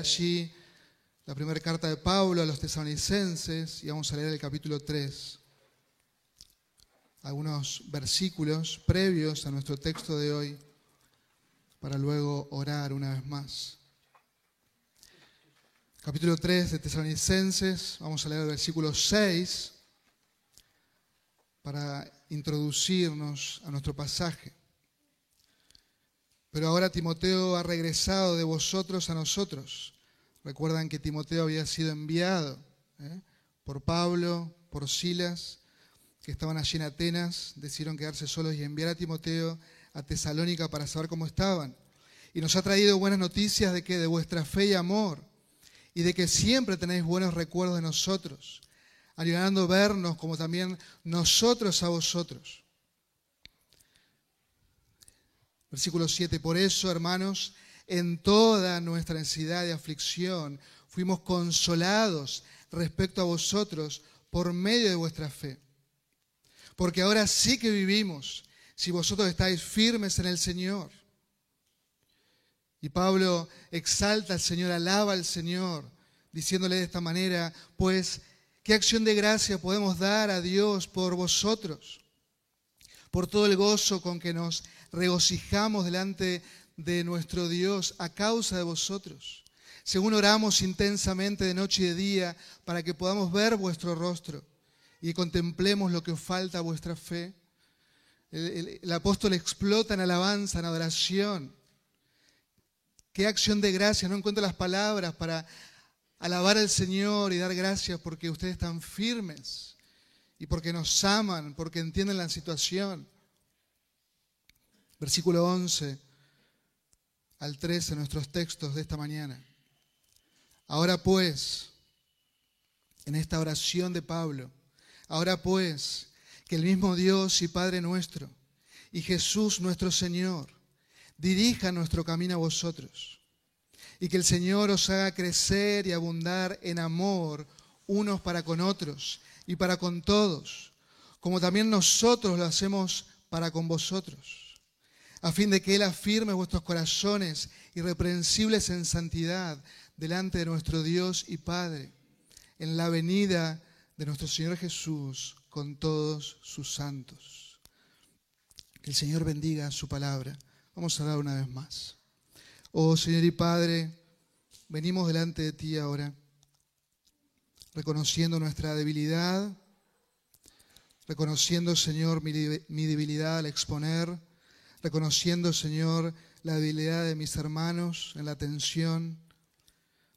allí la primera carta de Pablo a los tesalonicenses y vamos a leer el capítulo 3. Algunos versículos previos a nuestro texto de hoy para luego orar una vez más. Capítulo 3 de Tesalonicenses, vamos a leer el versículo 6 para introducirnos a nuestro pasaje. Pero ahora Timoteo ha regresado de vosotros a nosotros. Recuerdan que Timoteo había sido enviado ¿eh? por Pablo, por Silas, que estaban allí en Atenas, decidieron quedarse solos y enviar a Timoteo a Tesalónica para saber cómo estaban. Y nos ha traído buenas noticias de que de vuestra fe y amor, y de que siempre tenéis buenos recuerdos de nosotros, ayudando a vernos como también nosotros a vosotros. Versículo 7, por eso, hermanos, en toda nuestra necesidad de aflicción, fuimos consolados respecto a vosotros por medio de vuestra fe. Porque ahora sí que vivimos si vosotros estáis firmes en el Señor. Y Pablo exalta al Señor, alaba al Señor, diciéndole de esta manera, pues, ¿qué acción de gracia podemos dar a Dios por vosotros? Por todo el gozo con que nos regocijamos delante de nuestro Dios a causa de vosotros, según oramos intensamente de noche y de día para que podamos ver vuestro rostro y contemplemos lo que os falta a vuestra fe. El, apóstol explota en alabanza, en adoración. Qué acción de gracia, no encuentro las palabras para alabar al Señor y dar gracias porque ustedes están firmes y porque nos aman, porque entienden la situación. Versículo 11 al 13, nuestros textos de esta mañana. Ahora pues, en esta oración de Pablo, ahora pues, que el mismo Dios y Padre nuestro y Jesús nuestro Señor dirija nuestro camino a vosotros y que el Señor os haga crecer y abundar en amor unos para con otros y para con todos, como también nosotros lo hacemos para con vosotros a fin de que Él afirme vuestros corazones irreprensibles en santidad delante de nuestro Dios y Padre, en la venida de nuestro Señor Jesús con todos sus santos. Que el Señor bendiga su palabra. Vamos a dar una vez más. Oh Señor y Padre, venimos delante de ti ahora, reconociendo nuestra debilidad, reconociendo, Señor, mi debilidad al exponer reconociendo, Señor, la debilidad de mis hermanos en la tensión.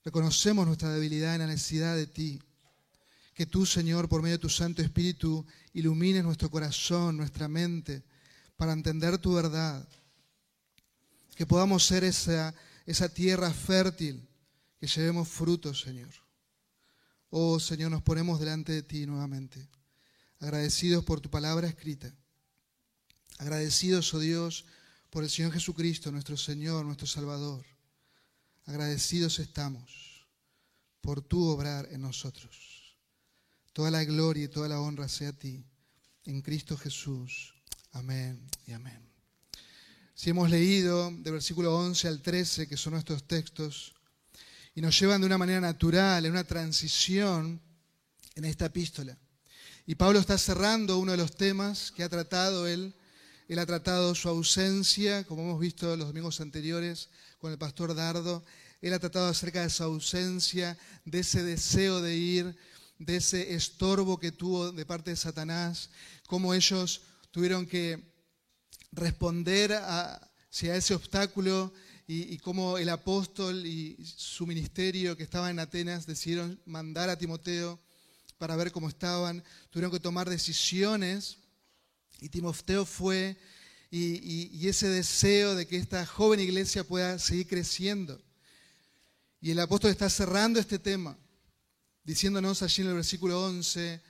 Reconocemos nuestra debilidad en la necesidad de ti. Que tú, Señor, por medio de tu Santo Espíritu, ilumines nuestro corazón, nuestra mente, para entender tu verdad. Que podamos ser esa, esa tierra fértil, que llevemos frutos, Señor. Oh, Señor, nos ponemos delante de ti nuevamente, agradecidos por tu palabra escrita Agradecidos, oh Dios, por el Señor Jesucristo, nuestro Señor, nuestro Salvador. Agradecidos estamos por tu obrar en nosotros. Toda la gloria y toda la honra sea a ti, en Cristo Jesús. Amén y amén. Si hemos leído de versículo 11 al 13, que son nuestros textos, y nos llevan de una manera natural, en una transición en esta epístola. Y Pablo está cerrando uno de los temas que ha tratado él él ha tratado su ausencia, como hemos visto los domingos anteriores con el pastor Dardo. Él ha tratado acerca de su ausencia, de ese deseo de ir, de ese estorbo que tuvo de parte de Satanás, cómo ellos tuvieron que responder a, ese obstáculo y, y, cómo el apóstol y su ministerio que estaba en Atenas decidieron mandar a Timoteo para ver cómo estaban. Tuvieron que tomar decisiones y Timoteo fue y, ese deseo de que esta joven iglesia pueda seguir creciendo. Y el apóstol está cerrando este tema, diciéndonos allí en el versículo 11,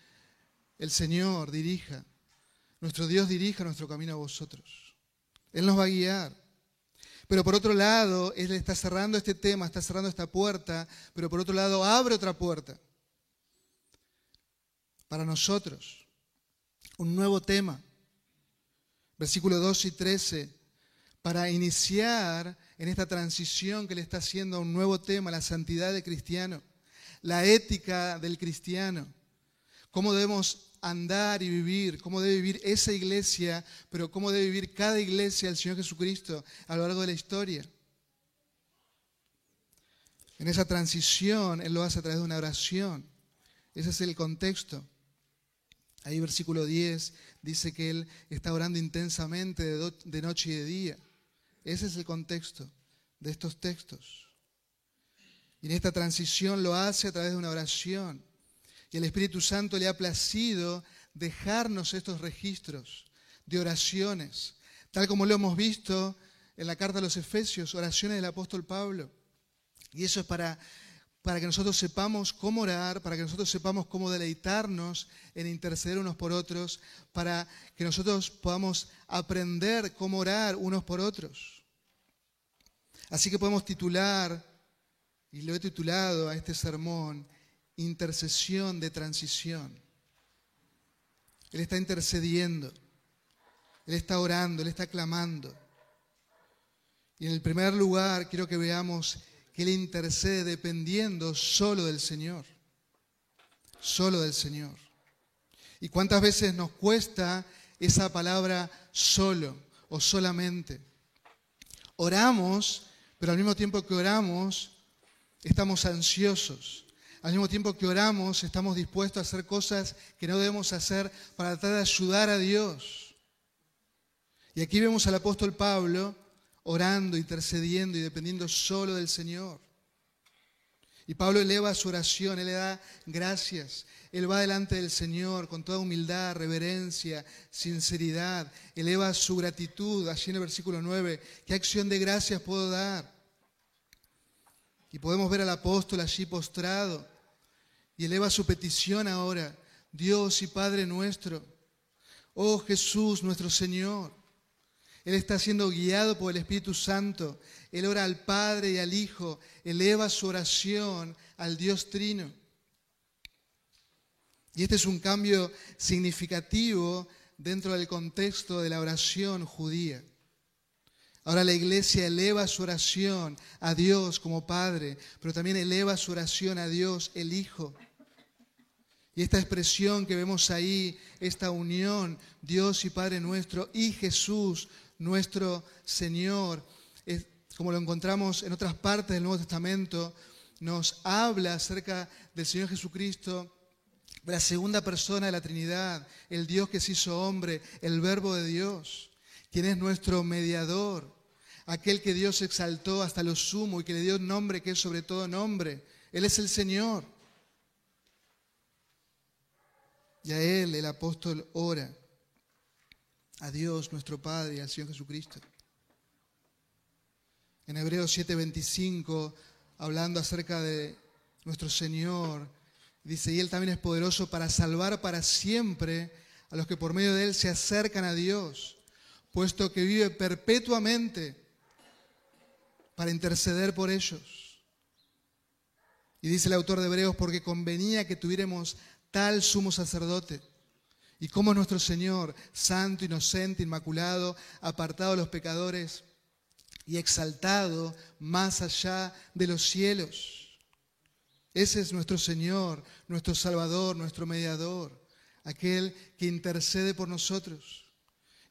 el Señor dirija, nuestro Dios dirija nuestro camino a vosotros. Él nos va a guiar. Pero por otro lado, Él está cerrando este tema, está cerrando esta puerta, pero por otro lado abre otra puerta para nosotros, un nuevo tema Versículo 2 y 13. para iniciar en esta transición que le está haciendo a un nuevo tema, la santidad del cristiano, la ética del cristiano, cómo debemos andar y vivir, cómo debe vivir esa iglesia, pero cómo debe vivir cada iglesia del Señor Jesucristo a lo largo de la historia. En esa transición, Él lo hace a través de una oración. Ese es el contexto. Ahí versículo 10 dice que Él está orando intensamente de, noche y de día. Ese es el contexto de estos textos. Y en esta transición lo hace a través de una oración. Y el Espíritu Santo le ha placido dejarnos estos registros de oraciones, tal como lo hemos visto en la carta a los Efesios, oraciones del apóstol Pablo. Y eso es para, para que nosotros sepamos cómo orar, para que nosotros sepamos cómo deleitarnos en interceder unos por otros, para que nosotros podamos aprender cómo orar unos por otros. Así que podemos titular, y lo he titulado a este sermón, intercesión de transición. Él está intercediendo, Él está orando, Él está clamando. Y en el primer lugar quiero que veamos que Él intercede dependiendo solo del Señor, solo del Señor. ¿Y cuántas veces nos cuesta esa palabra solo o solamente? Oramos, pero al mismo tiempo que oramos, estamos ansiosos, al mismo tiempo que oramos, estamos dispuestos a hacer cosas que no debemos hacer para tratar de ayudar a Dios. Y aquí vemos al apóstol Pablo orando, intercediendo y dependiendo solo del Señor. Y Pablo eleva su oración, él le da gracias. Él va delante del Señor con toda humildad, reverencia, sinceridad. Eleva su gratitud, allí en el versículo 9. ¿Qué acción de gracias puedo dar? Y podemos ver al apóstol allí postrado, y eleva su petición ahora, Dios y Padre nuestro, oh Jesús nuestro Señor. Él está siendo guiado por el Espíritu Santo. Él ora al Padre y al Hijo, eleva su oración al Dios Trino. Y este es un cambio significativo dentro del contexto de la oración judía. Ahora la iglesia eleva su oración a Dios como Padre, pero también eleva su oración a Dios el Hijo. Y esta expresión que vemos ahí, esta unión, Dios y Padre nuestro y Jesús, nuestro Señor, como lo encontramos en otras partes del Nuevo Testamento, nos habla acerca del Señor Jesucristo, la segunda persona de la Trinidad, el Dios que se hizo hombre, el Verbo de Dios, quien es nuestro mediador, aquel que Dios exaltó hasta lo sumo y que le dio un nombre que es sobre todo nombre. Él es el Señor. Y a Él el apóstol ora, a Dios nuestro Padre y al Señor Jesucristo. En Hebreos 7:25, hablando acerca de nuestro Señor, dice, y Él también es poderoso para salvar para siempre a los que por medio de Él se acercan a Dios, puesto que vive perpetuamente para interceder por ellos. Y dice el autor de Hebreos, porque convenía que tuviéramos tal sumo sacerdote. Y como nuestro Señor, santo, inocente, inmaculado, apartado de los pecadores y exaltado más allá de los cielos. Ese es nuestro Señor, nuestro Salvador, nuestro mediador, aquel que intercede por nosotros.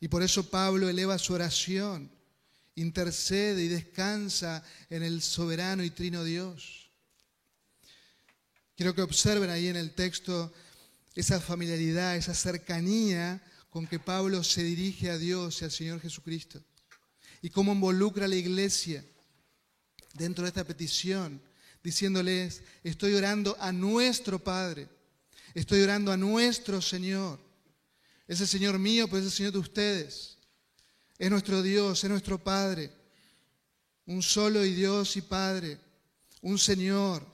Y por eso Pablo eleva su oración intercede y descansa en el soberano y trino Dios. Quiero que observen ahí en el texto esa familiaridad, esa cercanía con que Pablo se dirige a Dios y al Señor Jesucristo. Y cómo involucra a la iglesia dentro de esta petición, diciéndoles, estoy orando a nuestro Padre, estoy orando a nuestro Señor. Ese Señor mío, pues es el Señor de ustedes. Es nuestro Dios, es nuestro Padre. Un solo y Dios y Padre. Un Señor.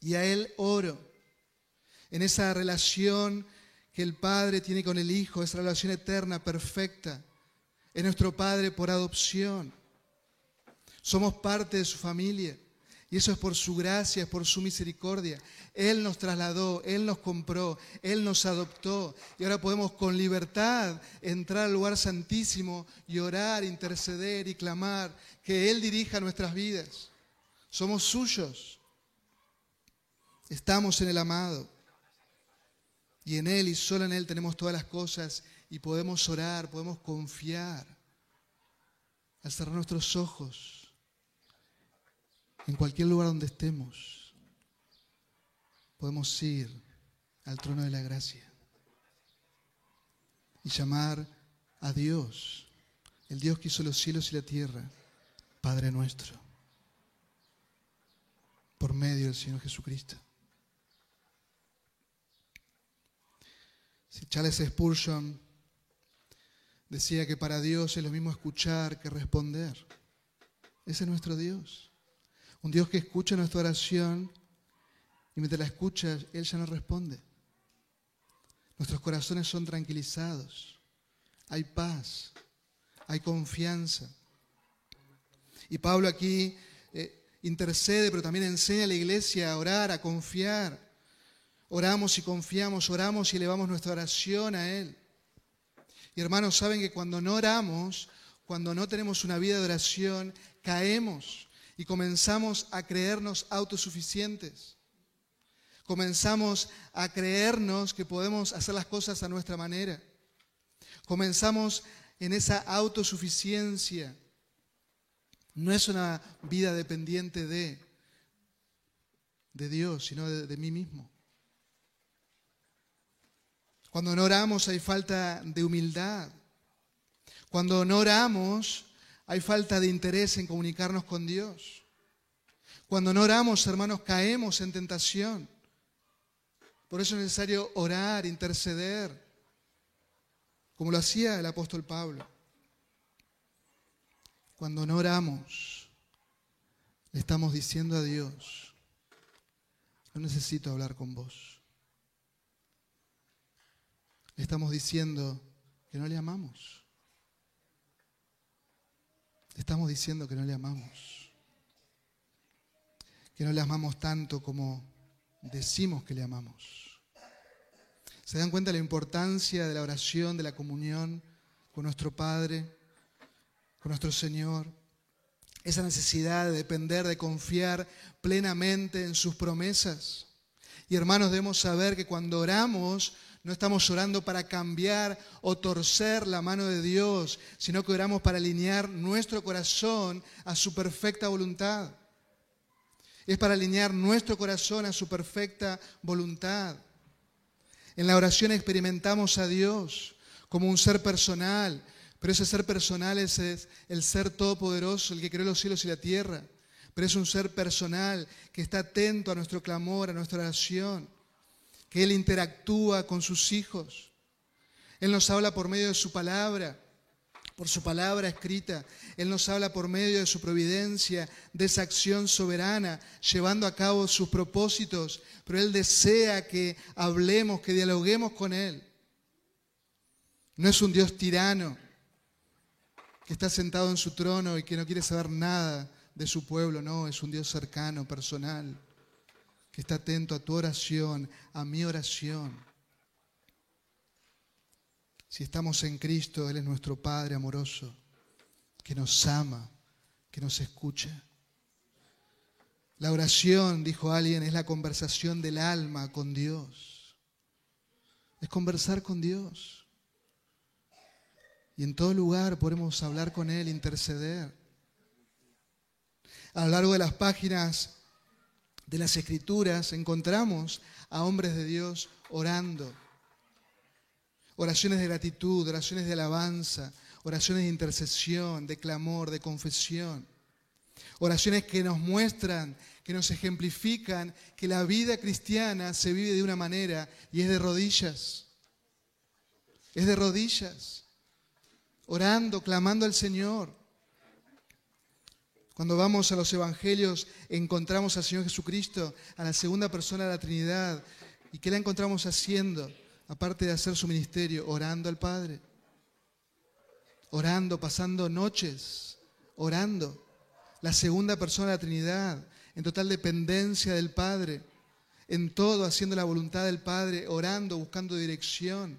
Y a Él oro. En esa relación que el Padre tiene con el Hijo, esa relación eterna, perfecta. Es nuestro Padre por adopción. Somos parte de su familia. Y eso es por su gracia, es por su misericordia. Él nos trasladó, Él nos compró, Él nos adoptó. Y ahora podemos con libertad entrar al lugar santísimo y orar, interceder y clamar que Él dirija nuestras vidas. Somos suyos. Estamos en el amado. Y en Él y solo en Él tenemos todas las cosas y podemos orar, podemos confiar. Al cerrar nuestros ojos en cualquier lugar donde estemos, podemos ir al trono de la gracia y llamar a Dios, el Dios que hizo los cielos y la tierra, Padre nuestro, por medio del Señor Jesucristo. Charles Spurgeon decía que para Dios es lo mismo escuchar que responder. Ese es nuestro Dios. Un Dios que escucha nuestra oración y mientras la escucha, Él ya no responde. Nuestros corazones son tranquilizados. Hay paz, hay confianza. Y Pablo aquí eh, intercede, pero también enseña a la iglesia a orar, a confiar. Oramos y confiamos, oramos y elevamos nuestra oración a Él. Y hermanos, saben que cuando no oramos, cuando no tenemos una vida de oración, caemos y comenzamos a creernos autosuficientes. Comenzamos a creernos que podemos hacer las cosas a nuestra manera. Comenzamos en esa autosuficiencia. No es una vida dependiente de, de Dios, sino de, de mí mismo. Cuando no oramos hay falta de humildad. Cuando no oramos hay falta de interés en comunicarnos con Dios. Cuando no oramos, hermanos, caemos en tentación. Por eso es necesario orar, interceder, como lo hacía el apóstol Pablo. Cuando no oramos, le estamos diciendo a Dios, no necesito hablar con vos. Estamos diciendo que no le amamos. Estamos diciendo que no le amamos. Que no le amamos tanto como decimos que le amamos. ¿Se dan cuenta de la importancia de la oración, de la comunión con nuestro Padre, con nuestro Señor? Esa necesidad de depender, de confiar plenamente en sus promesas. Y hermanos, debemos saber que cuando oramos no estamos orando para cambiar o torcer la mano de Dios, sino que oramos para alinear nuestro corazón a su perfecta voluntad. Es para alinear nuestro corazón a su perfecta voluntad. En la oración experimentamos a Dios como un ser personal, pero ese ser personal es el ser todopoderoso, el que creó los cielos y la tierra. Pero es un ser personal que está atento a nuestro clamor, a nuestra oración que Él interactúa con sus hijos. Él nos habla por medio de su palabra, por su palabra escrita. Él nos habla por medio de su providencia, de esa acción soberana, llevando a cabo sus propósitos. Pero Él desea que hablemos, que dialoguemos con Él. No es un Dios tirano que está sentado en su trono y que no quiere saber nada de su pueblo. No, es un Dios cercano, personal que está atento a tu oración, a mi oración. Si estamos en Cristo, Él es nuestro Padre amoroso, que nos ama, que nos escucha. La oración, dijo alguien, es la conversación del alma con Dios. Es conversar con Dios. Y en todo lugar podemos hablar con Él, interceder. A lo largo de las páginas de las escrituras encontramos a hombres de Dios orando. Oraciones de gratitud, oraciones de alabanza, oraciones de intercesión, de clamor, de confesión. Oraciones que nos muestran, que nos ejemplifican que la vida cristiana se vive de una manera y es de rodillas. Es de rodillas. Orando, clamando al Señor. Cuando vamos a los evangelios encontramos al Señor Jesucristo, a la segunda persona de la Trinidad. ¿Y qué la encontramos haciendo? Aparte de hacer su ministerio, orando al Padre. Orando, pasando noches, orando. La segunda persona de la Trinidad, en total dependencia del Padre, en todo haciendo la voluntad del Padre, orando, buscando dirección,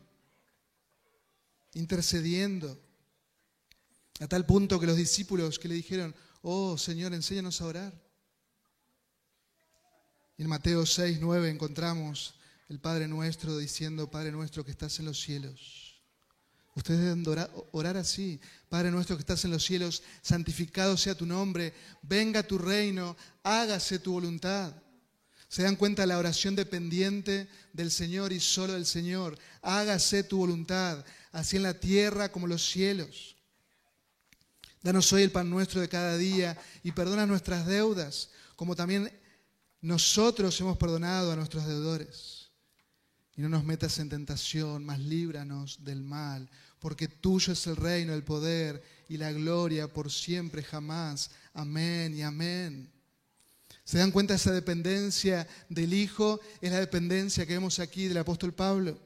intercediendo, a tal punto que los discípulos que le dijeron, oh Señor, enséñanos a orar. En Mateo 6, 9 encontramos el Padre nuestro diciendo, Padre nuestro que estás en los cielos. Ustedes deben orar, orar, así. Padre nuestro que estás en los cielos, santificado sea tu nombre, venga tu reino, hágase tu voluntad. Se dan cuenta la oración dependiente del Señor y solo del Señor. Hágase tu voluntad, así en la tierra como en los cielos. Danos hoy el pan nuestro de cada día y perdona nuestras deudas, como también nosotros hemos perdonado a nuestros deudores. Y no nos metas en tentación, mas líbranos del mal, porque tuyo es el reino, el poder y la gloria por siempre, jamás. Amén y amén. ¿Se dan cuenta de esa dependencia del Hijo? Es la dependencia que vemos aquí del apóstol Pablo.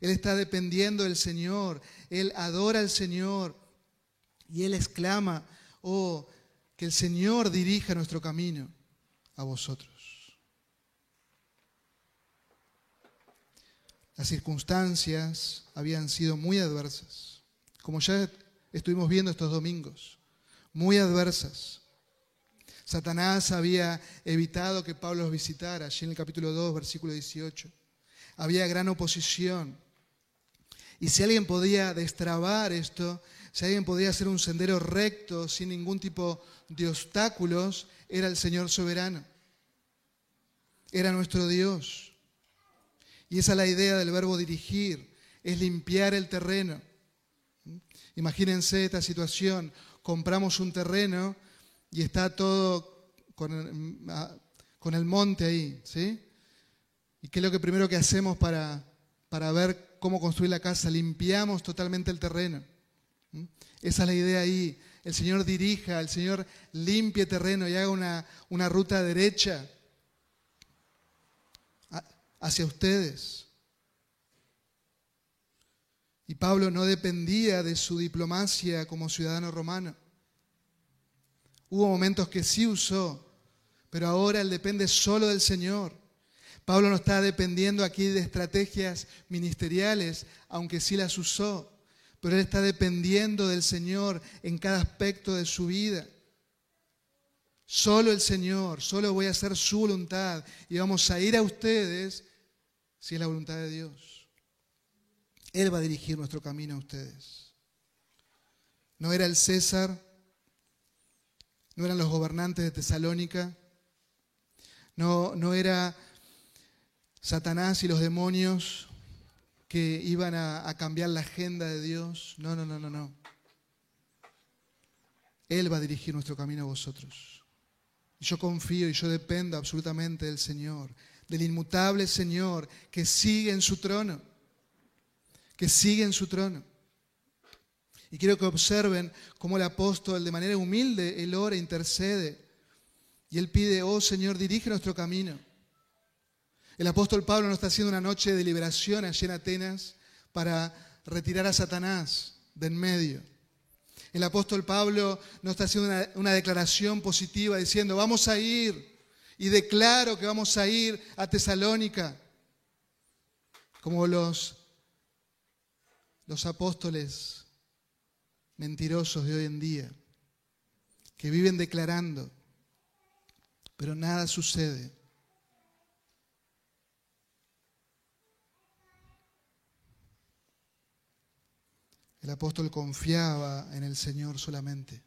Él está dependiendo del Señor, él adora al Señor y él exclama, oh, que el Señor dirija nuestro camino a vosotros. Las circunstancias habían sido muy adversas, como ya estuvimos viendo estos domingos, muy adversas. Satanás había evitado que Pablo los visitara, allí en el capítulo 2, versículo 18. Había gran oposición. Y si alguien podía destrabar esto, si alguien podía hacer un sendero recto sin ningún tipo de obstáculos, era el Señor soberano. Era nuestro Dios. Y esa es la idea del verbo dirigir, es limpiar el terreno. Imagínense esta situación, compramos un terreno y está todo con el, monte ahí, ¿sí? ¿Y qué es lo que primero que hacemos para, para ver cómo construir la casa? Limpiamos totalmente el terreno. Esa es la idea ahí. El Señor dirija, el Señor limpie terreno y haga una, una ruta derecha hacia ustedes. Y Pablo no dependía de su diplomacia como ciudadano romano. Hubo momentos que sí usó, pero ahora él depende solo del Señor. Pablo no está dependiendo aquí de estrategias ministeriales, aunque sí las usó, pero él está dependiendo del Señor en cada aspecto de su vida. Solo el Señor, solo voy a hacer su voluntad y vamos a ir a ustedes si es la voluntad de Dios. Él va a dirigir nuestro camino a ustedes. No era el César, no eran los gobernantes de Tesalónica, no, no era Satanás y los demonios que iban a, cambiar la agenda de Dios. No, no, no, no, no. Él va a dirigir nuestro camino a vosotros. Yo confío y yo dependo absolutamente del Señor del inmutable Señor que sigue en su trono, que sigue en su trono. Y quiero que observen cómo el apóstol de manera humilde, él ora, intercede, y él pide, oh Señor, dirige nuestro camino. El apóstol Pablo no está haciendo una noche de liberación allí en Atenas para retirar a Satanás de en medio. El apóstol Pablo no está haciendo una, una declaración positiva diciendo, vamos a ir y declaro que vamos a ir a Tesalónica, como los, los apóstoles mentirosos de hoy en día, que viven declarando, pero nada sucede. El apóstol confiaba en el Señor solamente.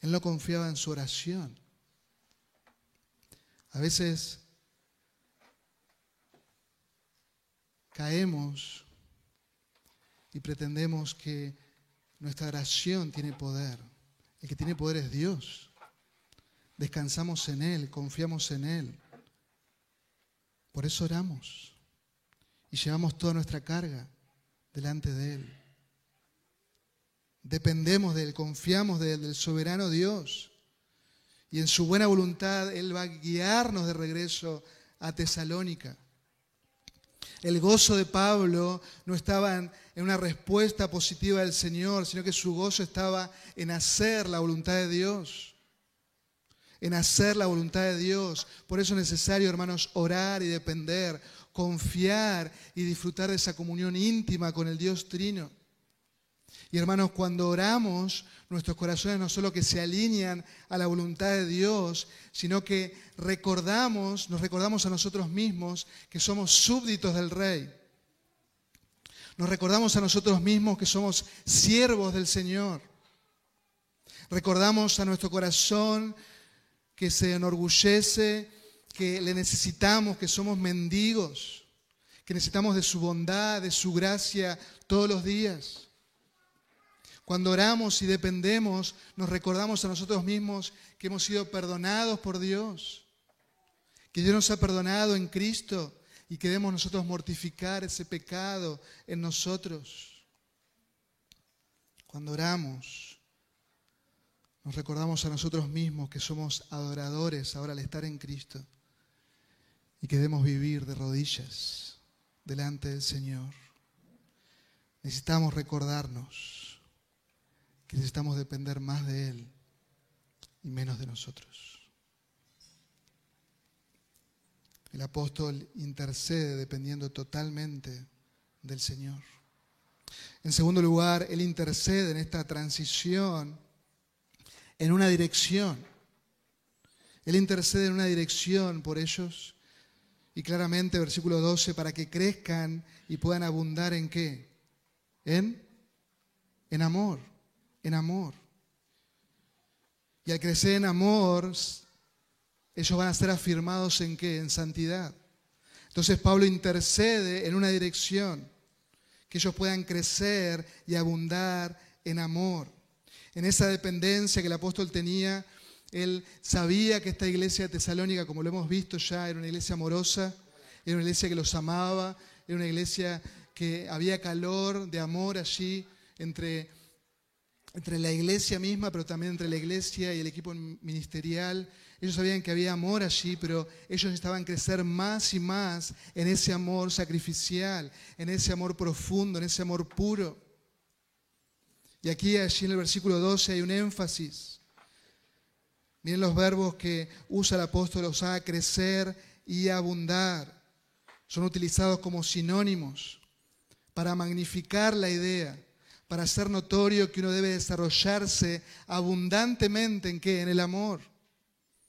Él no confiaba en su oración. A veces caemos y pretendemos que nuestra oración tiene poder. El que tiene poder es Dios. Descansamos en Él, confiamos en Él. Por eso oramos y llevamos toda nuestra carga delante de Él. Dependemos de Él, confiamos de Él, del soberano Dios y en su buena voluntad Él va a guiarnos de regreso a Tesalónica. El gozo de Pablo no estaba en, una respuesta positiva del Señor, sino que su gozo estaba en hacer la voluntad de Dios. en hacer la voluntad de Dios. Por eso es necesario, hermanos, orar y depender, confiar y disfrutar de esa comunión íntima con el Dios Trino. Y hermanos, cuando oramos, nuestros corazones no solo que se alinean a la voluntad de Dios, sino que recordamos, nos recordamos a nosotros mismos que somos súbditos del Rey. Nos recordamos a nosotros mismos que somos siervos del Señor. Recordamos a nuestro corazón que se enorgullece, que le necesitamos, que somos mendigos, que necesitamos de su bondad, de su gracia todos los días. Cuando oramos y dependemos, nos recordamos a nosotros mismos que hemos sido perdonados por Dios, que Dios nos ha perdonado en Cristo y que debemos nosotros mortificar ese pecado en nosotros. Cuando oramos, nos recordamos a nosotros mismos que somos adoradores ahora al estar en Cristo y que debemos vivir de rodillas delante del Señor. Necesitamos recordarnos que necesitamos depender más de Él y menos de nosotros. El apóstol intercede dependiendo totalmente del Señor. En segundo lugar, Él intercede en esta transición en una dirección. Él intercede en una dirección por ellos. Y claramente, versículo 12, para que crezcan y puedan abundar en qué? En, en amor, en amor. Y al crecer en amor, ellos van a ser afirmados en qué? En santidad. Entonces Pablo intercede en una dirección, que ellos puedan crecer y abundar en amor. En esa dependencia que el apóstol tenía, él sabía que esta iglesia de Tesalónica, como lo hemos visto ya, era una iglesia amorosa, era una iglesia que los amaba, era una iglesia que había calor de amor allí entre entre la iglesia misma, pero también entre la iglesia y el equipo ministerial. Ellos sabían que había amor allí, pero ellos estaban crecer más y más en ese amor sacrificial, en ese amor profundo, en ese amor puro. Y aquí, allí en el versículo 12, hay un énfasis. Miren los verbos que usa el apóstol, los haga crecer y abundar. Son utilizados como sinónimos para magnificar la idea para hacer notorio que uno debe desarrollarse abundantemente en qué? En el amor.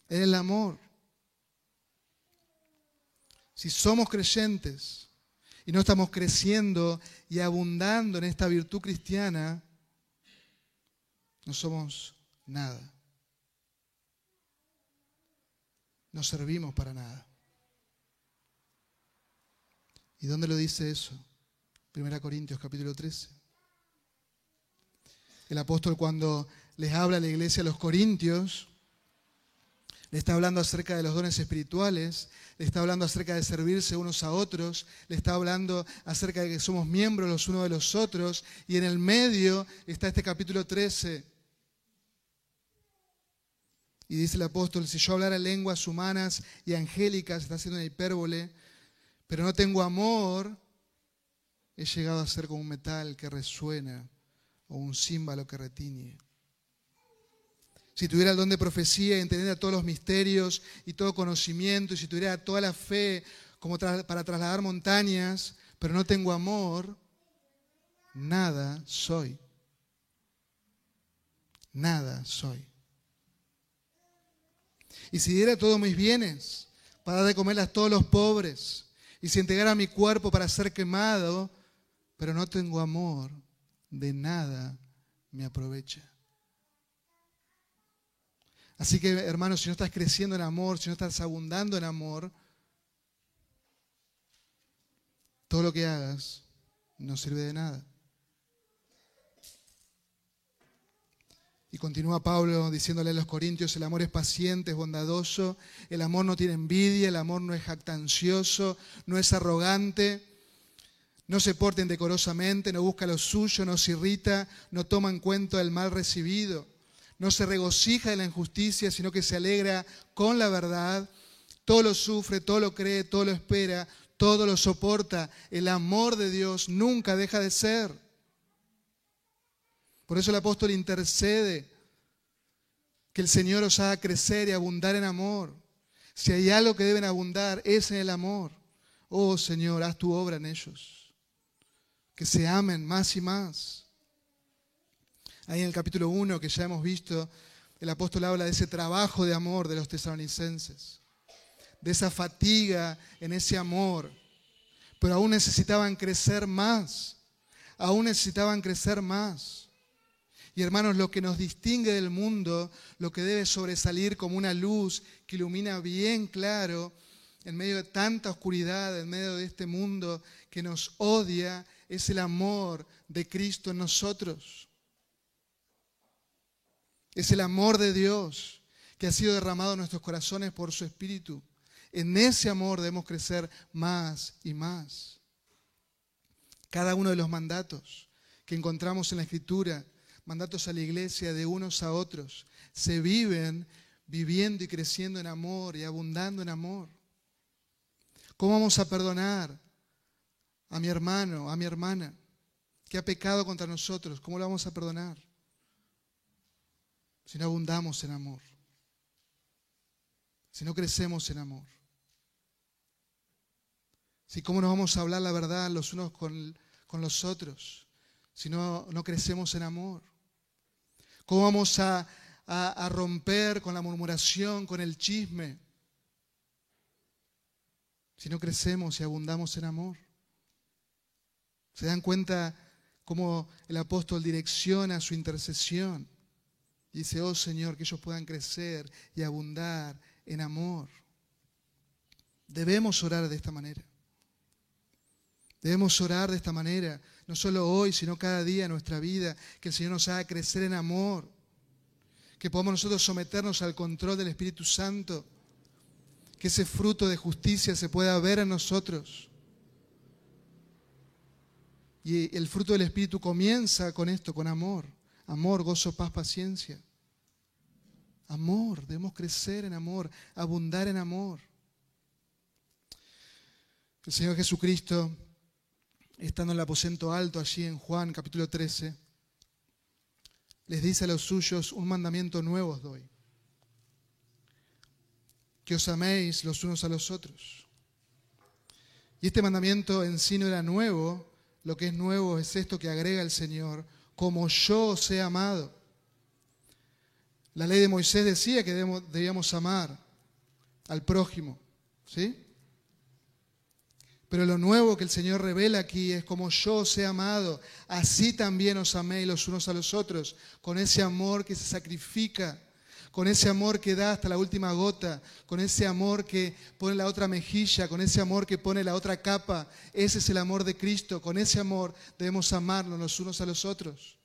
En el amor. Si somos creyentes y no estamos creciendo y abundando en esta virtud cristiana, no somos nada. No servimos para nada. ¿Y dónde lo dice eso? 1 Corintios capítulo 13. El apóstol cuando les habla a la iglesia a los corintios, le está hablando acerca de los dones espirituales, le está hablando acerca de servirse unos a otros, le está hablando acerca de que somos miembros los unos de los otros, y en el medio está este capítulo 13. Y dice el apóstol, si yo hablara lenguas humanas y angélicas, está haciendo una hipérbole, pero no tengo amor, he llegado a ser como un metal que resuena o un símbolo que retiñe. Si tuviera el don de profecía y entendiera todos los misterios y todo conocimiento, y si tuviera toda la fe como para trasladar montañas, pero no tengo amor, nada soy. Nada soy. Y si diera todos mis bienes para dar de comer a todos los pobres, y si entregara mi cuerpo para ser quemado, pero no tengo amor, de nada me aprovecha. Así que, hermanos, si no estás creciendo en amor, si no estás abundando en amor, todo lo que hagas no sirve de nada. Y continúa Pablo diciéndole a los corintios, el amor es paciente, es bondadoso, el amor no tiene envidia, el amor no es jactancioso, no es arrogante no se porten decorosamente, no busca lo suyo, no se irrita, no toma en cuenta el mal recibido, no se regocija de la injusticia, sino que se alegra con la verdad. Todo lo sufre, todo lo cree, todo lo espera, todo lo soporta. El amor de Dios nunca deja de ser. Por eso el apóstol intercede Que el Señor os haga crecer y abundar en amor. Si hay algo que deben abundar, es en el amor. Oh Señor, haz tu obra en ellos. Que se amen más y más. Ahí en el capítulo 1 que ya hemos visto, el apóstol habla de ese trabajo de amor de los tesalonicenses, de esa fatiga en ese amor, pero aún necesitaban crecer más, aún necesitaban crecer más. Y hermanos, lo que nos distingue del mundo, lo que debe sobresalir como una luz que ilumina bien claro en medio de tanta oscuridad, en medio de este mundo que nos odia, es el amor de Cristo en nosotros. Es el amor de Dios que ha sido derramado en nuestros corazones por su Espíritu. En ese amor debemos crecer más y más. Cada uno de los mandatos que encontramos en la Escritura, mandatos a la iglesia de unos a otros, se viven viviendo y creciendo en amor y abundando en amor. ¿Cómo vamos a perdonar a mi hermano, a mi hermana, que ha pecado contra nosotros? ¿Cómo lo vamos a perdonar? si no abundamos en amor, si no crecemos en amor. Si cómo nos vamos a hablar la verdad los unos con, los otros, si no, no crecemos en amor. ¿Cómo vamos a, romper con la murmuración, con el chisme, si no crecemos y abundamos en amor? ¿Se dan cuenta cómo el apóstol direcciona su intercesión? dice, oh Señor, que ellos puedan crecer y abundar en amor. Debemos orar de esta manera. Debemos orar de esta manera, no solo hoy, sino cada día en nuestra vida, que el Señor nos haga crecer en amor, que podamos nosotros someternos al control del Espíritu Santo, que ese fruto de justicia se pueda ver en nosotros. Y el fruto del Espíritu comienza con esto, con amor. Amor, gozo, paz, paciencia. Amor, debemos crecer en amor, abundar en amor. El Señor Jesucristo, estando en el aposento alto allí en Juan capítulo 13, les dice a los suyos, un mandamiento nuevo os doy, que os améis los unos a los otros. Y este mandamiento en sí no era nuevo, lo que es nuevo es esto que agrega el Señor, como yo os he amado. La ley de Moisés decía que debíamos amar al prójimo, ¿sí? Pero lo nuevo que el Señor revela aquí es como yo os he amado, así también os améis los unos a los otros, con ese amor que se sacrifica, con ese amor que da hasta la última gota, con ese amor que pone la otra mejilla, con ese amor que pone la otra capa. Ese es el amor de Cristo, con ese amor debemos amarnos los unos a los otros.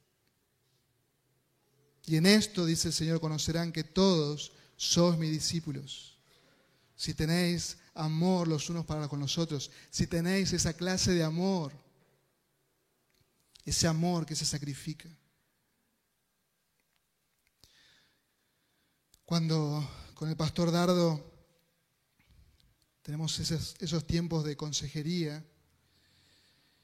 Y en esto, dice el Señor, conocerán que todos sois mis discípulos. Si tenéis amor los unos para con los otros, si tenéis esa clase de amor, ese amor que se sacrifica. Cuando con el pastor Dardo tenemos esos, esos tiempos de consejería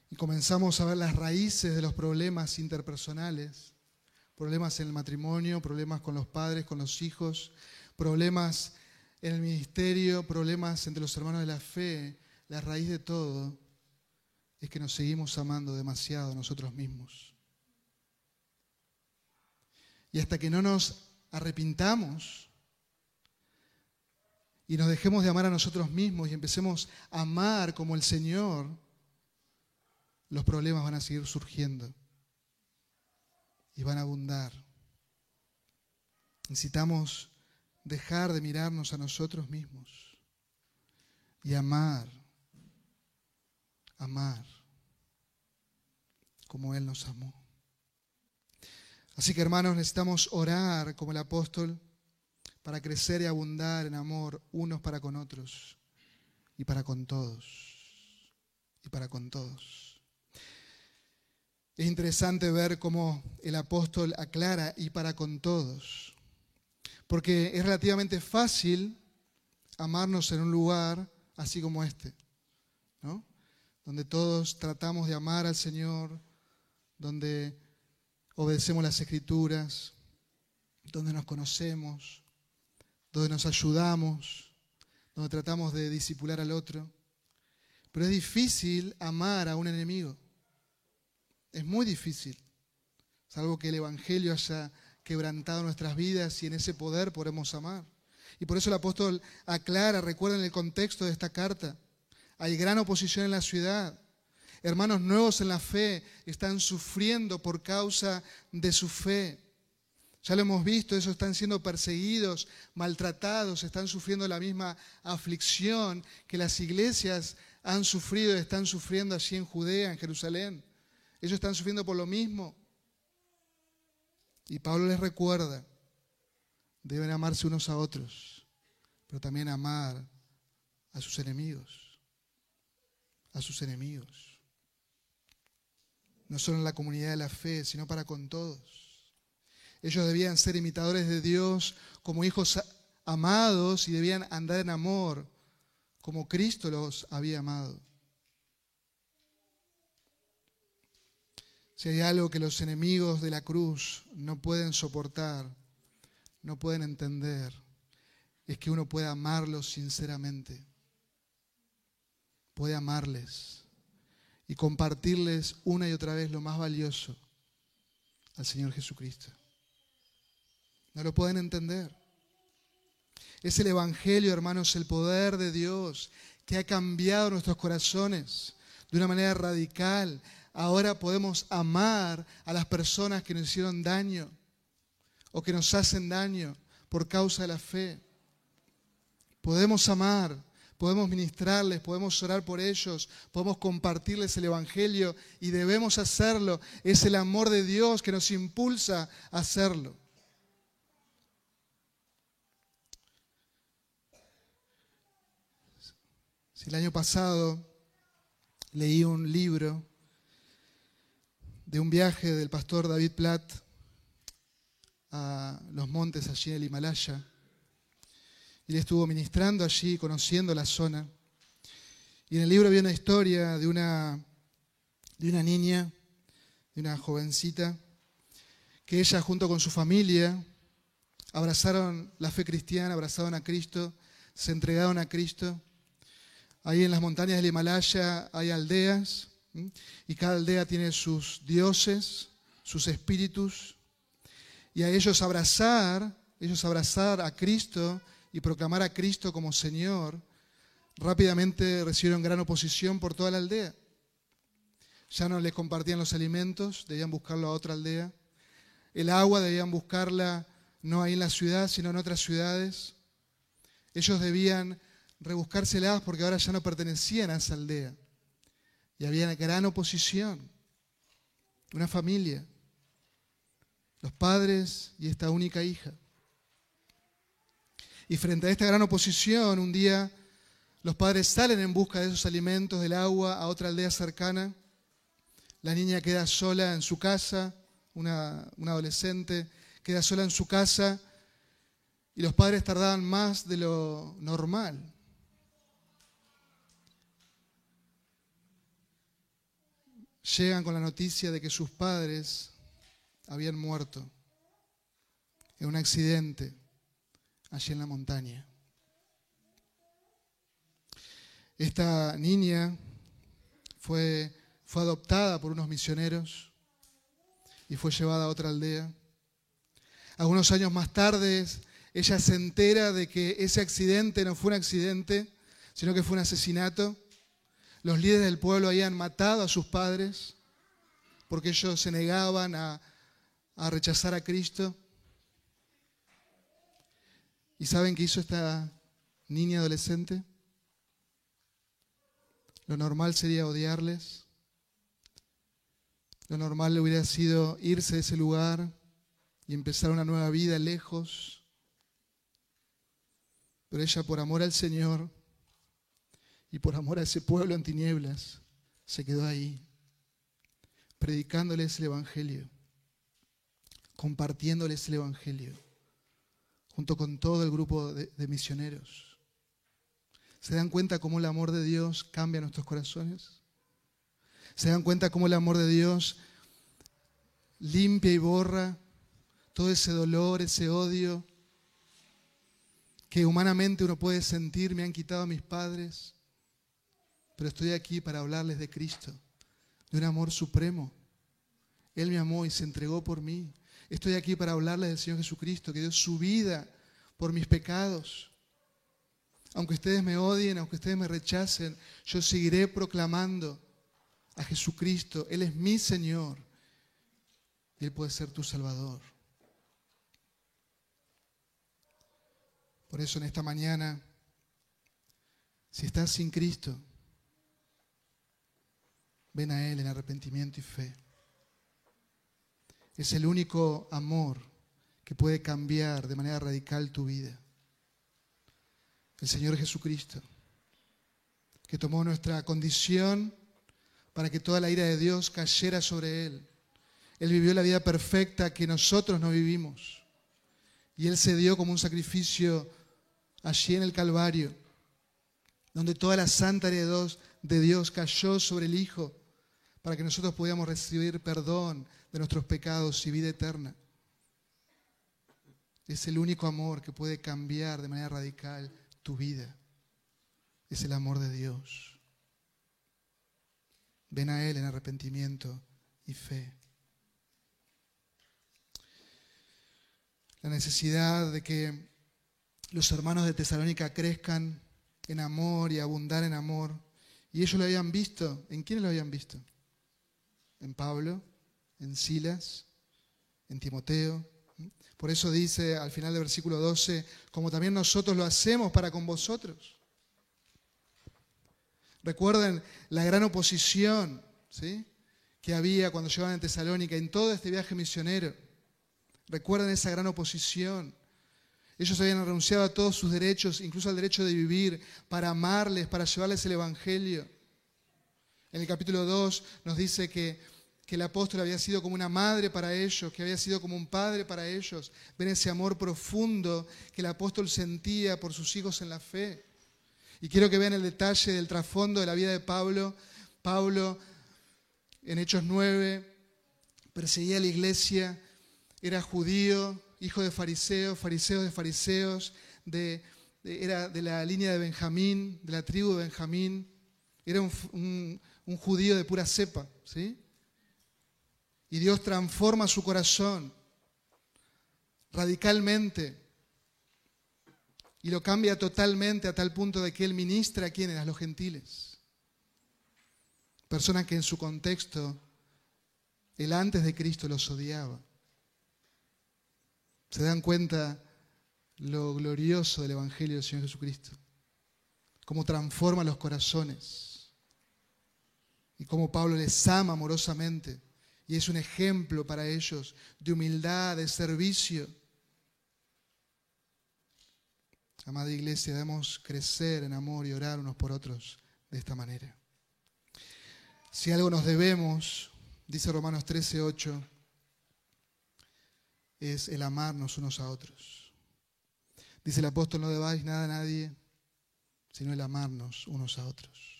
y comenzamos a ver las raíces de los problemas interpersonales, problemas en el matrimonio, problemas con los padres, con los hijos, problemas en el ministerio, problemas entre los hermanos de la fe, la raíz de todo es que nos seguimos amando demasiado nosotros mismos. Y hasta que no nos arrepintamos y nos dejemos de amar a nosotros mismos y empecemos a amar como el Señor, los problemas van a seguir surgiendo y van a abundar. Necesitamos dejar de mirarnos a nosotros mismos y amar, amar como Él nos amó. Así que hermanos, necesitamos orar como el apóstol para crecer y abundar en amor unos para con otros y para con todos. Y para con todos. Es interesante ver cómo el apóstol aclara y para con todos, porque es relativamente fácil amarnos en un lugar así como este, ¿no? donde todos tratamos de amar al Señor, donde obedecemos las escrituras, donde nos conocemos, donde nos ayudamos, donde tratamos de disipular al otro. Pero es difícil amar a un enemigo. Es muy difícil. Salvo que el Evangelio haya quebrantado nuestras vidas y en ese poder podemos amar. Y por eso el apóstol aclara, recuerden el contexto de esta carta, hay gran oposición en la ciudad. Hermanos nuevos en la fe están sufriendo por causa de su fe. Ya lo hemos visto, ellos están siendo perseguidos, maltratados, están sufriendo la misma aflicción que las iglesias han sufrido y están sufriendo allí en Judea, en Jerusalén. Ellos están sufriendo por lo mismo. Y Pablo les recuerda, deben amarse unos a otros, pero también amar a sus enemigos, a sus enemigos. No solo en la comunidad de la fe, sino para con todos. Ellos debían ser imitadores de Dios como hijos amados y debían andar en amor como Cristo los había amado. Si hay algo que los enemigos de la cruz no pueden soportar, no pueden entender, es que uno pueda amarlos sinceramente. Puede amarles y compartirles una y otra vez lo más valioso al Señor Jesucristo. No lo pueden entender. Es el Evangelio, hermanos, el poder de Dios que ha cambiado nuestros corazones de una manera radical. Ahora podemos amar a las personas que nos hicieron daño o que nos hacen daño por causa de la fe. Podemos amar, podemos ministrarles, podemos orar por ellos, podemos compartirles el Evangelio y debemos hacerlo. Es el amor de Dios que nos impulsa a hacerlo. Si el año pasado leí un libro de un viaje del pastor David Platt a los montes allí en el Himalaya, y él estuvo ministrando allí, conociendo la zona. Y en el libro había una historia de una, de una niña, de una jovencita, que ella junto con su familia abrazaron la fe cristiana, abrazaron a Cristo, se entregaron a Cristo Ahí en las montañas del Himalaya hay aldeas y cada aldea tiene sus dioses, sus espíritus. Y a ellos abrazar, ellos abrazar a Cristo y proclamar a Cristo como Señor, rápidamente recibieron gran oposición por toda la aldea. Ya no les compartían los alimentos, debían buscarlo a otra aldea. El agua debían buscarla no ahí en la ciudad, sino en otras ciudades. Ellos debían rebuscárselas porque ahora ya no pertenecían a esa aldea. Y había una gran oposición. Una familia. Los padres y esta única hija. Y frente a esta gran oposición, un día los padres salen en busca de esos alimentos, del agua, a otra aldea cercana. La niña queda sola en su casa, una, adolescente queda sola en su casa y los padres tardaban más de lo normal llegan con la noticia de que sus padres habían muerto en un accidente allí en la montaña. Esta niña fue, fue adoptada por unos misioneros y fue llevada a otra aldea. Algunos años más tarde, ella se entera de que ese accidente no fue un accidente, sino que fue un asesinato los líderes del pueblo habían matado a sus padres porque ellos se negaban a, rechazar a Cristo. ¿Y saben qué hizo esta niña adolescente? Lo normal sería odiarles. Lo normal le hubiera sido irse de ese lugar y empezar una nueva vida lejos. Pero ella, por amor al Señor, y por amor a ese pueblo en tinieblas, se quedó ahí, predicándoles el Evangelio, compartiéndoles el Evangelio, junto con todo el grupo de, misioneros. ¿Se dan cuenta cómo el amor de Dios cambia nuestros corazones? ¿Se dan cuenta cómo el amor de Dios limpia y borra todo ese dolor, ese odio que humanamente uno puede sentir, me han quitado a mis padres, pero estoy aquí para hablarles de Cristo, de un amor supremo. Él me amó y se entregó por mí. Estoy aquí para hablarles del Señor Jesucristo, que dio su vida por mis pecados. Aunque ustedes me odien, aunque ustedes me rechacen, yo seguiré proclamando a Jesucristo. Él es mi Señor y Él puede ser tu Salvador. Por eso en esta mañana, si estás sin Cristo, ven a Él en arrepentimiento y fe. Es el único amor que puede cambiar de manera radical tu vida. El Señor Jesucristo, que tomó nuestra condición para que toda la ira de Dios cayera sobre Él. Él vivió la vida perfecta que nosotros no vivimos. Y Él se dio como un sacrificio allí en el Calvario, donde toda la santa heredad de Dios cayó sobre el Hijo para que nosotros pudiéramos recibir perdón de nuestros pecados y vida eterna. Es el único amor que puede cambiar de manera radical tu vida. Es el amor de Dios. Ven a Él en arrepentimiento y fe. La necesidad de que los hermanos de Tesalónica crezcan en amor y abundar en amor. Y ellos lo habían visto. ¿En quiénes lo habían visto? En Pablo, en Silas, en Timoteo. Por eso dice al final del versículo 12, como también nosotros lo hacemos para con vosotros. Recuerden la gran oposición que había cuando llegaban a Tesalónica en todo este viaje misionero. Recuerden esa gran oposición. Ellos habían renunciado a todos sus derechos, incluso al derecho de vivir, para amarles, para llevarles el Evangelio. En el capítulo 2 nos dice que, que el apóstol había sido como una madre para ellos, que había sido como un padre para ellos. Ven ese amor profundo que el apóstol sentía por sus hijos en la fe. Y quiero que vean el detalle del trasfondo de la vida de Pablo. Pablo, en Hechos 9, perseguía a la iglesia, era judío, hijo de fariseos, fariseos de fariseos, de, era de la línea de Benjamín, de la tribu de Benjamín. Era un un judío de pura cepa, ¿sí? Y Dios transforma su corazón radicalmente y lo cambia totalmente a tal punto de que él ministra a quienes, a los gentiles. Personas que en su contexto, el antes de Cristo los odiaba. Se dan cuenta lo glorioso del Evangelio del Señor Jesucristo, cómo transforma los corazones y cómo Pablo les ama amorosamente y es un ejemplo para ellos de humildad, de servicio. Amada iglesia, debemos crecer en amor y orar unos por otros de esta manera. Si algo nos debemos, dice Romanos 13, 8, es el amarnos unos a otros. Dice el apóstol, no debáis nada a nadie, sino el amarnos unos a otros.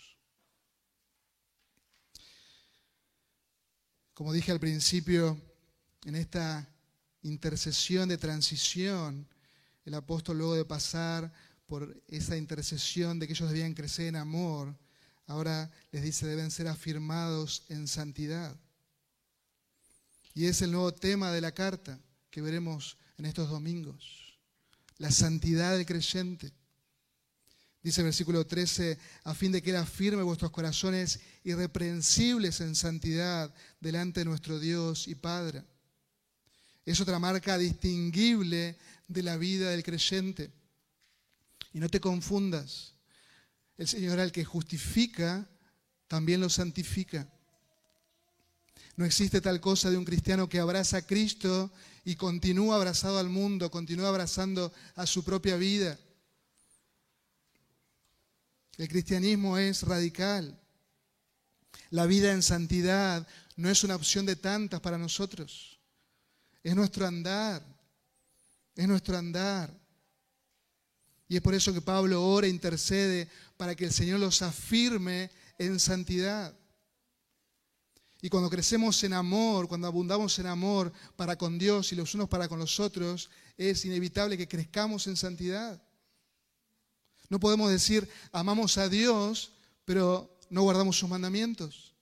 Como dije al principio, en esta intercesión de transición, el apóstol luego de pasar por esa intercesión de que ellos debían crecer en amor, ahora les dice deben ser afirmados en santidad. Y es el nuevo tema de la carta que veremos en estos domingos, la santidad del creyente. Dice el versículo 13, a fin de que Él afirme vuestros corazones irreprensibles en santidad delante de nuestro Dios y Padre. Es otra marca distinguible de la vida del creyente. Y no te confundas, el Señor al que justifica, también lo santifica. No existe tal cosa de un cristiano que abraza a Cristo y continúa abrazado al mundo, continúa abrazando a su propia vida. El cristianismo es radical. La vida en santidad no es una opción de tantas para nosotros. Es nuestro andar. Es nuestro andar. Y es por eso que Pablo ora e intercede para que el Señor los afirme en santidad. Y cuando crecemos en amor, cuando abundamos en amor para con Dios y los unos para con los otros, es inevitable que crezcamos en santidad. No podemos decir amamos a Dios, pero no guardamos sus mandamientos.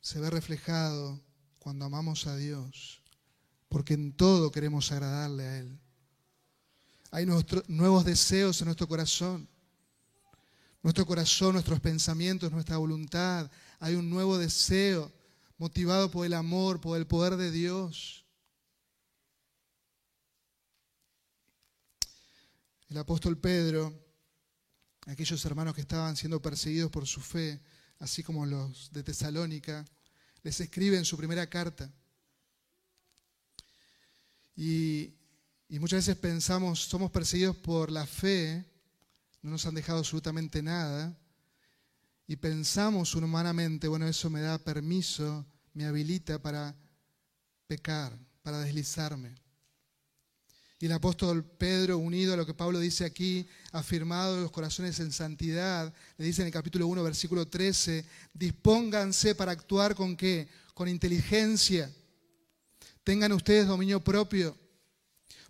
Se ve reflejado cuando amamos a Dios, porque en todo queremos agradarle a Él. Hay nuevos deseos en nuestro corazón. Nuestro corazón, nuestros pensamientos, nuestra voluntad. Hay un nuevo deseo motivado por el amor, por el poder de Dios. El apóstol Pedro, aquellos hermanos que estaban siendo perseguidos por su fe, así como los de Tesalónica, les escribe en su primera carta. Y, muchas veces pensamos, somos perseguidos por la fe, no nos han dejado absolutamente nada, y pensamos humanamente, bueno, eso me da permiso, me habilita para pecar, para deslizarme. Y el apóstol Pedro, unido a lo que Pablo dice aquí, afirmado los corazones en santidad, le dice en el capítulo 1, versículo 13, dispónganse para actuar con qué? Con inteligencia. Tengan ustedes dominio propio.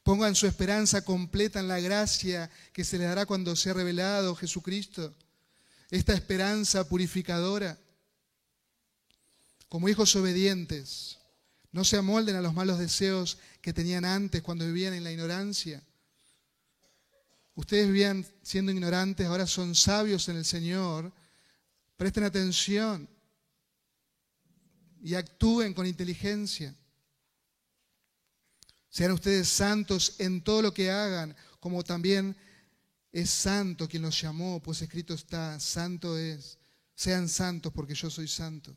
Pongan su esperanza completa en la gracia que se les dará cuando sea revelado Jesucristo. Esta esperanza purificadora. Como hijos obedientes, no se amolden a los malos deseos que tenían antes cuando vivían en la ignorancia. Ustedes vivían siendo ignorantes, ahora son sabios en el Señor. Presten atención y actúen con inteligencia. Sean ustedes santos en todo lo que hagan, como también es santo quien los llamó, pues escrito está, santo es. Sean santos porque yo soy santo.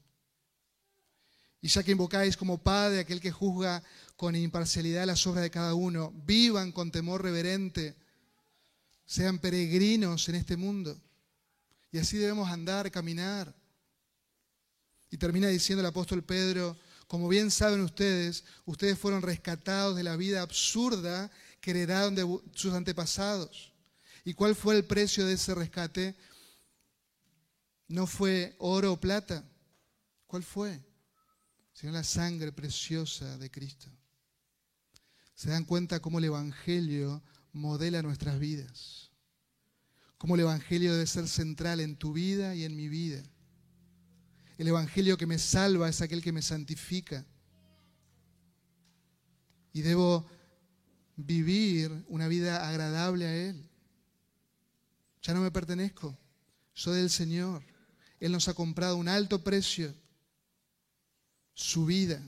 Y ya que invocáis como Padre aquel que juzga con imparcialidad las obras de cada uno, vivan con temor reverente, sean peregrinos en este mundo. Y así debemos andar, caminar. Y termina diciendo el apóstol Pedro, como bien saben ustedes, ustedes fueron rescatados de la vida absurda que heredaron de sus antepasados. ¿Y cuál fue el precio de ese rescate? No fue oro o plata. ¿Cuál fue? Sino la sangre preciosa de Cristo. Se dan cuenta cómo el Evangelio modela nuestras vidas. Cómo el Evangelio debe ser central en tu vida y en mi vida. El Evangelio que me salva es aquel que me santifica. Y debo vivir una vida agradable a Él. Ya no me pertenezco, soy del Señor. Él nos ha comprado un alto precio, su vida,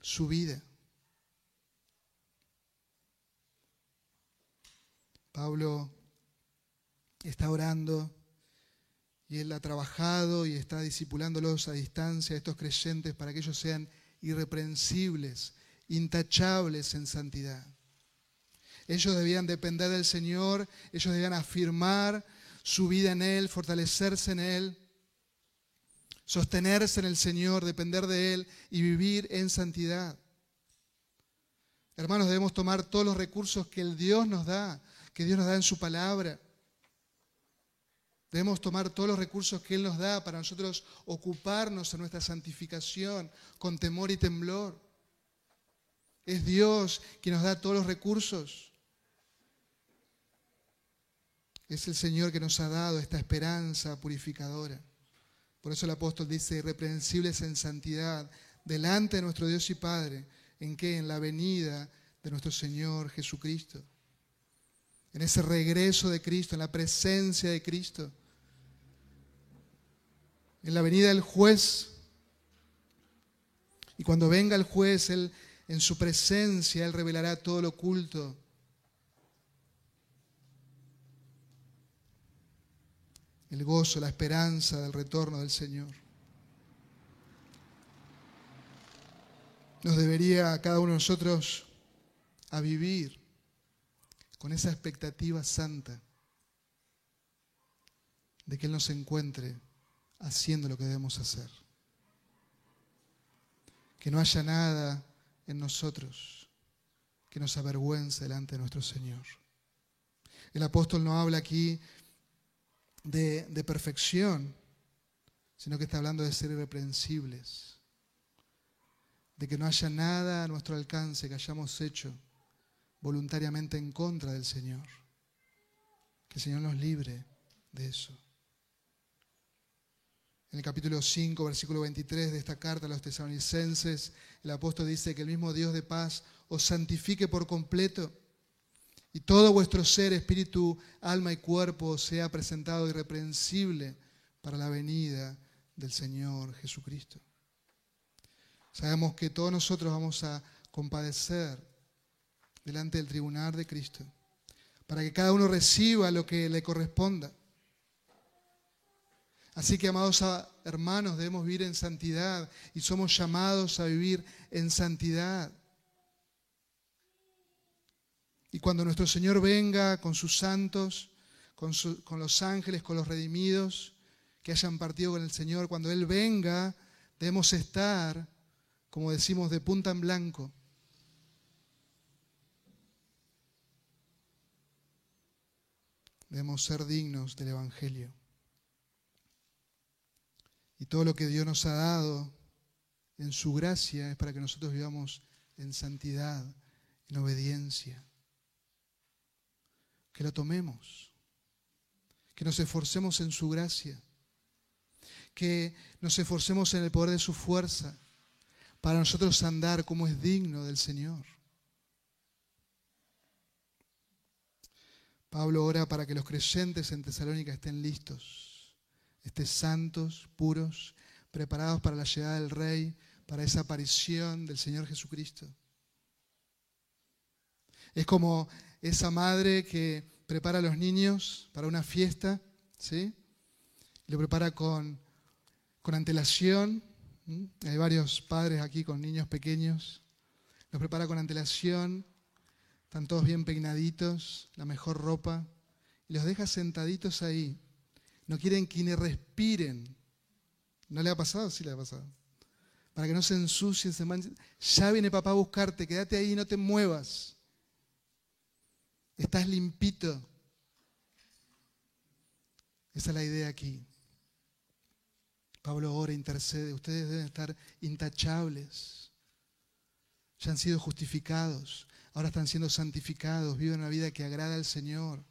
su vida. Pablo está orando y él ha trabajado y está discipulándolos a distancia, a estos creyentes, para que ellos sean irreprensibles, intachables en santidad. Ellos debían depender del Señor, ellos debían afirmar su vida en Él, fortalecerse en Él, sostenerse en el Señor, depender de Él y vivir en santidad. Hermanos, debemos tomar todos los recursos que el Dios nos da, que Dios nos da en su palabra Debemos tomar todos los recursos que Él nos da para nosotros ocuparnos en nuestra santificación con temor y temblor. Es Dios quien nos da todos los recursos. Es el Señor que nos ha dado esta esperanza purificadora. Por eso el apóstol dice, irreprensibles en santidad, delante de nuestro Dios y Padre, ¿en qué? En la venida de nuestro Señor Jesucristo en ese regreso de Cristo, en la presencia de Cristo, en la venida del juez. Y cuando venga el juez, Él, en su presencia, Él revelará todo lo oculto. El gozo, la esperanza del retorno del Señor. Nos debería a cada uno de nosotros a vivir con esa expectativa santa de que Él nos encuentre haciendo lo que debemos hacer. Que no haya nada en nosotros que nos avergüence delante de nuestro Señor. El apóstol no habla aquí de, perfección, sino que está hablando de ser irreprensibles, de que no haya nada a nuestro alcance que hayamos hecho voluntariamente en contra del Señor. Que el Señor nos libre de eso. En el capítulo 5, versículo 23 de esta carta a los tesalonicenses, el apóstol dice que el mismo Dios de paz os santifique por completo y todo vuestro ser, espíritu, alma y cuerpo sea presentado irreprensible para la venida del Señor Jesucristo. Sabemos que todos nosotros vamos a compadecer delante del tribunal de Cristo para que cada uno reciba lo que le corresponda. Así que, amados hermanos, debemos vivir en santidad y somos llamados a vivir en santidad. Y cuando nuestro Señor venga con sus santos, con, los ángeles, con los redimidos que hayan partido con el Señor, cuando Él venga, debemos estar, como decimos, de punta en blanco. Debemos ser dignos del Evangelio. Y todo lo que Dios nos ha dado en su gracia es para que nosotros vivamos en santidad, en obediencia. Que lo tomemos, que nos esforcemos en su gracia, que nos esforcemos en el poder de su fuerza para nosotros andar como es digno del Señor. Pablo ora para que los creyentes en Tesalónica estén listos estén santos, puros, preparados para la llegada del Rey, para esa aparición del Señor Jesucristo. Es como esa madre que prepara a los niños para una fiesta, ¿sí? Lo prepara con, con antelación. Hay varios padres aquí con niños pequeños. Los prepara con antelación. Están todos bien peinaditos, la mejor ropa. Y los deja sentaditos ahí no quieren que ni respiren. ¿No le ha pasado? Sí le ha pasado. Para que no se ensucien, se manchen. Ya viene papá a buscarte, quédate ahí, no te muevas. Estás limpito. Esa es la idea aquí. Pablo ora, intercede. Ustedes deben estar intachables. Ya han sido justificados. Ahora están siendo santificados. Viven una vida que agrada al Señor.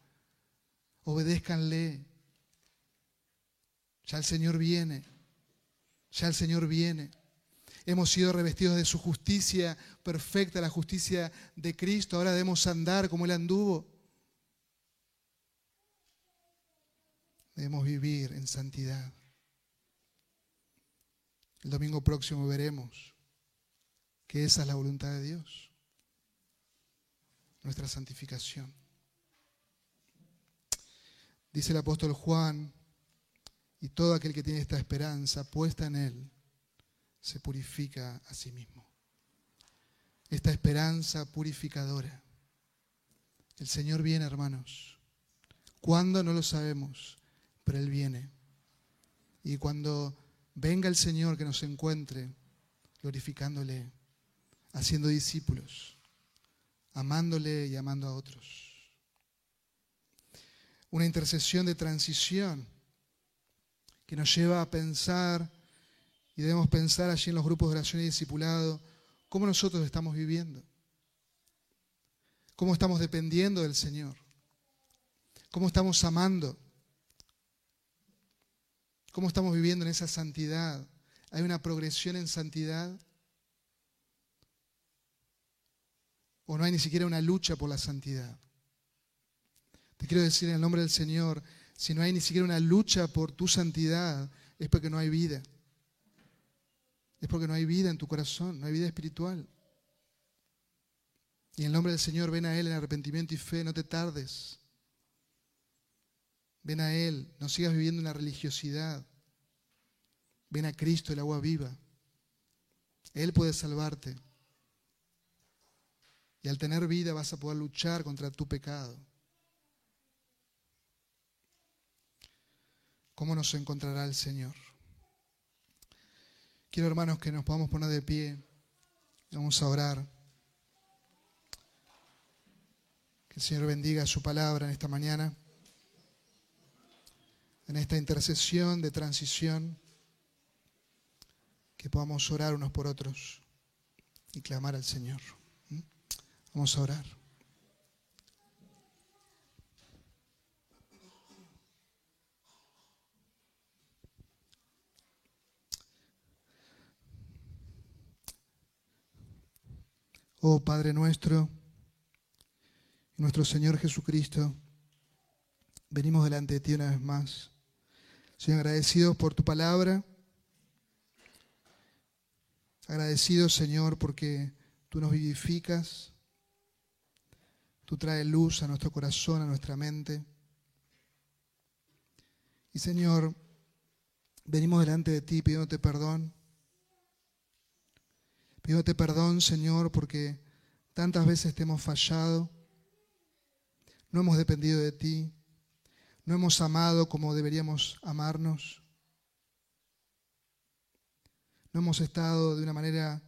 Obedézcanle. Ya el Señor viene. Ya el Señor viene. Hemos sido revestidos de su justicia perfecta, la justicia de Cristo. Ahora debemos andar como Él anduvo. Debemos vivir en santidad. El domingo próximo veremos que esa es la voluntad de Dios, nuestra santificación. Dice el apóstol Juan y todo aquel que tiene esta esperanza puesta en Él se purifica a sí mismo. Esta esperanza purificadora. El Señor viene, hermanos. ¿Cuándo? No lo sabemos, pero Él viene. Y cuando venga el Señor que nos encuentre, glorificándole, haciendo discípulos, amándole y amando a otros. Una intercesión de transición que nos lleva a pensar, y debemos pensar allí en los grupos de oración y discipulado, cómo nosotros estamos viviendo, cómo estamos dependiendo del Señor, cómo estamos amando, cómo estamos viviendo en esa santidad. ¿Hay una progresión en santidad? ¿O no hay ni siquiera una lucha por la santidad? Te quiero decir en el nombre del Señor, si no hay ni siquiera una lucha por tu santidad, es porque no hay vida. Es porque no hay vida en tu corazón, no hay vida espiritual. Y en el nombre del Señor, ven a Él en arrepentimiento y fe, no te tardes. Ven a Él, no sigas viviendo en la religiosidad. Ven a Cristo, el agua viva. Él puede salvarte. Y al tener vida vas a poder luchar contra tu pecado. ¿Cómo nos encontrará el Señor? Quiero, hermanos, que nos podamos poner de pie. Vamos a orar. Que el Señor bendiga su palabra en esta mañana. en esta intercesión de transición, que podamos orar unos por otros y clamar al Señor. ¿Mm? Vamos a orar. Oh Padre nuestro, nuestro Señor Jesucristo, venimos delante de ti una vez más. Señor, agradecidos por tu palabra, agradecidos Señor porque tú nos vivificas, tú traes luz a nuestro corazón, a nuestra mente. Y Señor, venimos delante de ti pidiéndote perdón Pídote perdón, Señor, porque tantas veces te hemos fallado, no hemos dependido de ti, no hemos amado como deberíamos amarnos, no hemos estado de una manera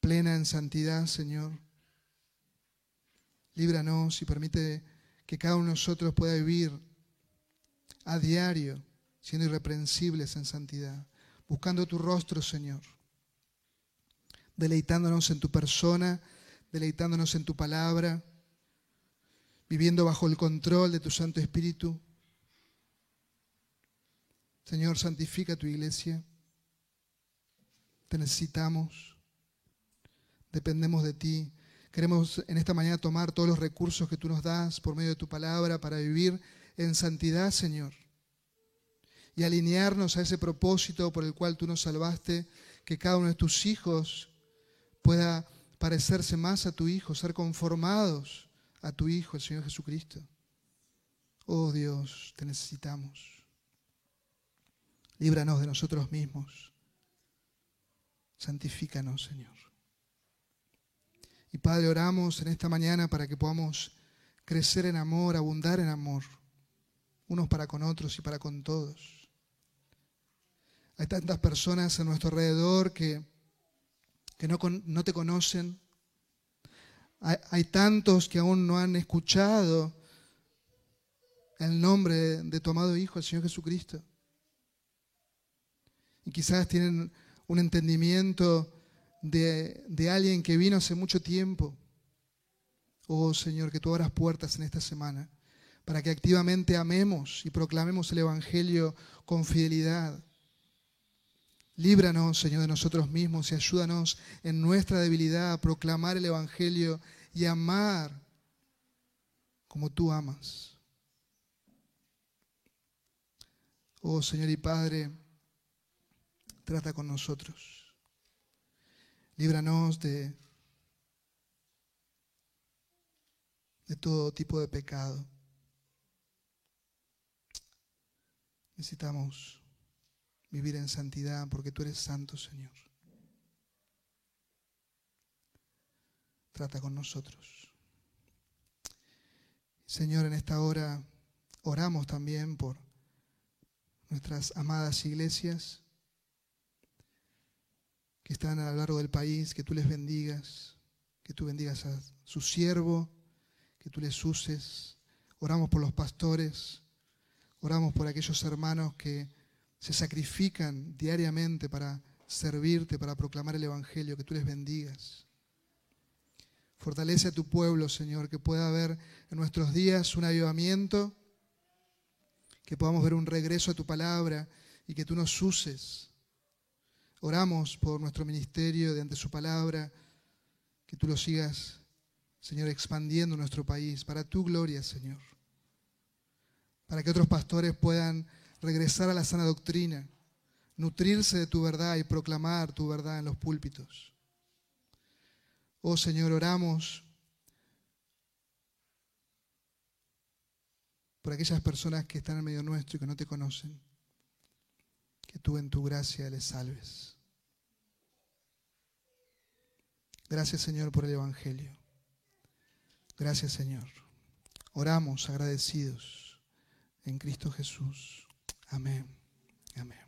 plena en santidad, Señor. Líbranos y permite que cada uno de nosotros pueda vivir a diario siendo irreprensibles en santidad, buscando tu rostro, Señor deleitándonos en tu persona, deleitándonos en tu palabra, viviendo bajo el control de tu Santo Espíritu. Señor, santifica tu iglesia. Te necesitamos. Dependemos de ti. Queremos en esta mañana tomar todos los recursos que tú nos das por medio de tu palabra para vivir en santidad, Señor. Y alinearnos a ese propósito por el cual tú nos salvaste, que cada uno de tus hijos pueda parecerse más a tu Hijo, ser conformados a tu Hijo, el Señor Jesucristo. Oh Dios, te necesitamos. Líbranos de nosotros mismos. Santifícanos, Señor. Y Padre, oramos en esta mañana para que podamos crecer en amor, abundar en amor, unos para con otros y para con todos. Hay tantas personas a nuestro alrededor que que no, te conocen. Hay, tantos que aún no han escuchado el nombre de tu amado Hijo, el Señor Jesucristo. Y quizás tienen un entendimiento de, de, alguien que vino hace mucho tiempo. Oh Señor, que tú abras puertas en esta semana para que activamente amemos y proclamemos el Evangelio con fidelidad. Líbranos, Señor, de nosotros mismos y ayúdanos en nuestra debilidad a proclamar el Evangelio y amar como tú amas. Oh Señor y Padre, trata con nosotros. Líbranos de, de todo tipo de pecado. Necesitamos vivir en santidad porque tú eres santo, Señor. Trata con nosotros. Señor, en esta hora oramos también por nuestras amadas iglesias que están a lo largo del país, que tú les bendigas, que tú bendigas a su siervo, que tú les uses. Oramos por los pastores, oramos por aquellos hermanos que se sacrifican diariamente para servirte, para proclamar el Evangelio, que tú les bendigas. Fortalece a tu pueblo, Señor, que pueda haber en nuestros días un avivamiento, que podamos ver un regreso a tu palabra y que tú nos uses. Oramos por nuestro ministerio de ante su palabra, que tú lo sigas, Señor, expandiendo nuestro país para tu gloria, Señor. Para que otros pastores puedan regresar a la sana doctrina, nutrirse de tu verdad y proclamar tu verdad en los púlpitos. Oh Señor, oramos por aquellas personas que están en medio nuestro y que no te conocen, que tú en tu gracia les salves. Gracias Señor por el Evangelio. Gracias Señor. Oramos agradecidos en Cristo Jesús. Amén. Amén.